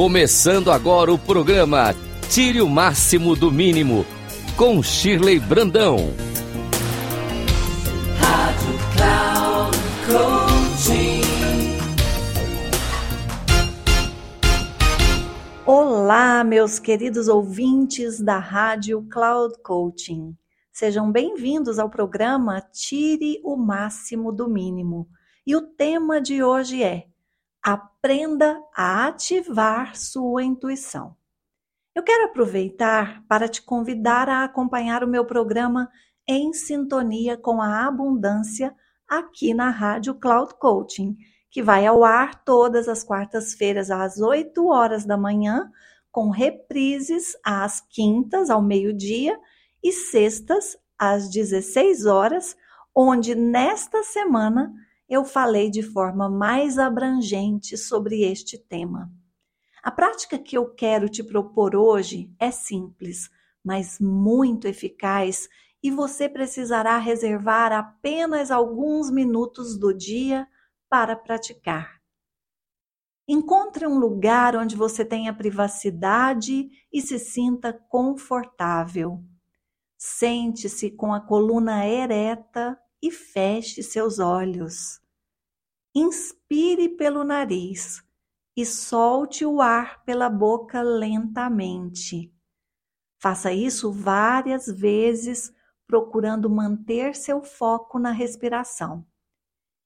Começando agora o programa Tire o Máximo do Mínimo, com Shirley Brandão. Rádio Cloud Olá, meus queridos ouvintes da Rádio Cloud Coaching. Sejam bem-vindos ao programa Tire o Máximo do Mínimo. E o tema de hoje é Aprenda a ativar sua intuição. Eu quero aproveitar para te convidar a acompanhar o meu programa Em Sintonia com a Abundância aqui na Rádio Cloud Coaching, que vai ao ar todas as quartas-feiras às 8 horas da manhã, com reprises às quintas ao meio-dia e sextas às 16 horas, onde nesta semana eu falei de forma mais abrangente sobre este tema. A prática que eu quero te propor hoje é simples, mas muito eficaz e você precisará reservar apenas alguns minutos do dia para praticar. Encontre um lugar onde você tenha privacidade e se sinta confortável. Sente-se com a coluna ereta e feche seus olhos. Inspire pelo nariz e solte o ar pela boca lentamente. Faça isso várias vezes, procurando manter seu foco na respiração.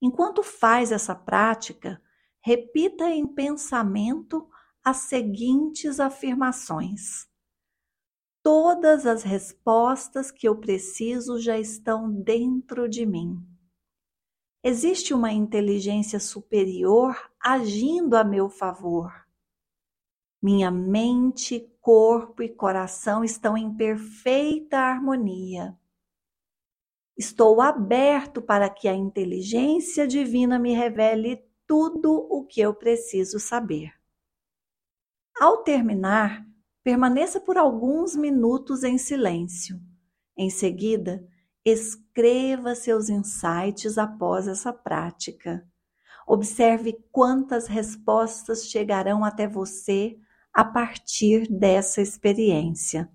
Enquanto faz essa prática, repita em pensamento as seguintes afirmações: Todas as respostas que eu preciso já estão dentro de mim. Existe uma inteligência superior agindo a meu favor. Minha mente, corpo e coração estão em perfeita harmonia. Estou aberto para que a inteligência divina me revele tudo o que eu preciso saber. Ao terminar, Permaneça por alguns minutos em silêncio. Em seguida, escreva seus insights após essa prática. Observe quantas respostas chegarão até você a partir dessa experiência.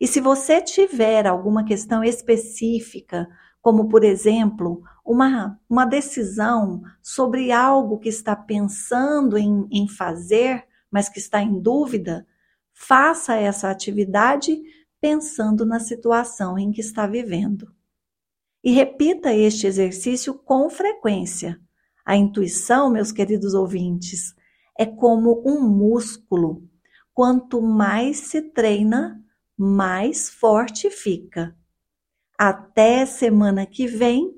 E se você tiver alguma questão específica, como por exemplo, uma, uma decisão sobre algo que está pensando em, em fazer, mas que está em dúvida, Faça essa atividade pensando na situação em que está vivendo. E repita este exercício com frequência. A intuição, meus queridos ouvintes, é como um músculo. Quanto mais se treina, mais forte fica. Até semana que vem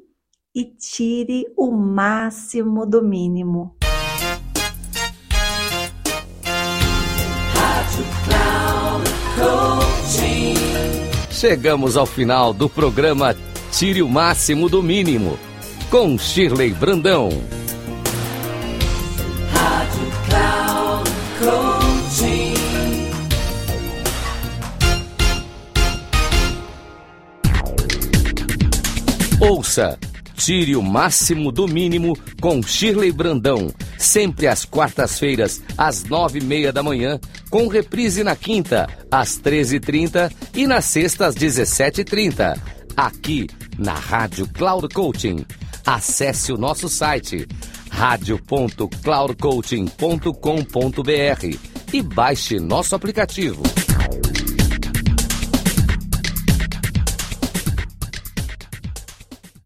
e tire o máximo do mínimo. Chegamos ao final do programa Tire o Máximo do Mínimo, com Shirley Brandão. Rádio Cloud Coaching. Ouça Tire o máximo do mínimo com Shirley Brandão, sempre às quartas-feiras, às nove e meia da manhã, com reprise na quinta, às treze e trinta e na sexta, às dezessete e trinta. Aqui na Rádio Cloud Coaching. Acesse o nosso site radio.cloudcoaching.com.br e baixe nosso aplicativo.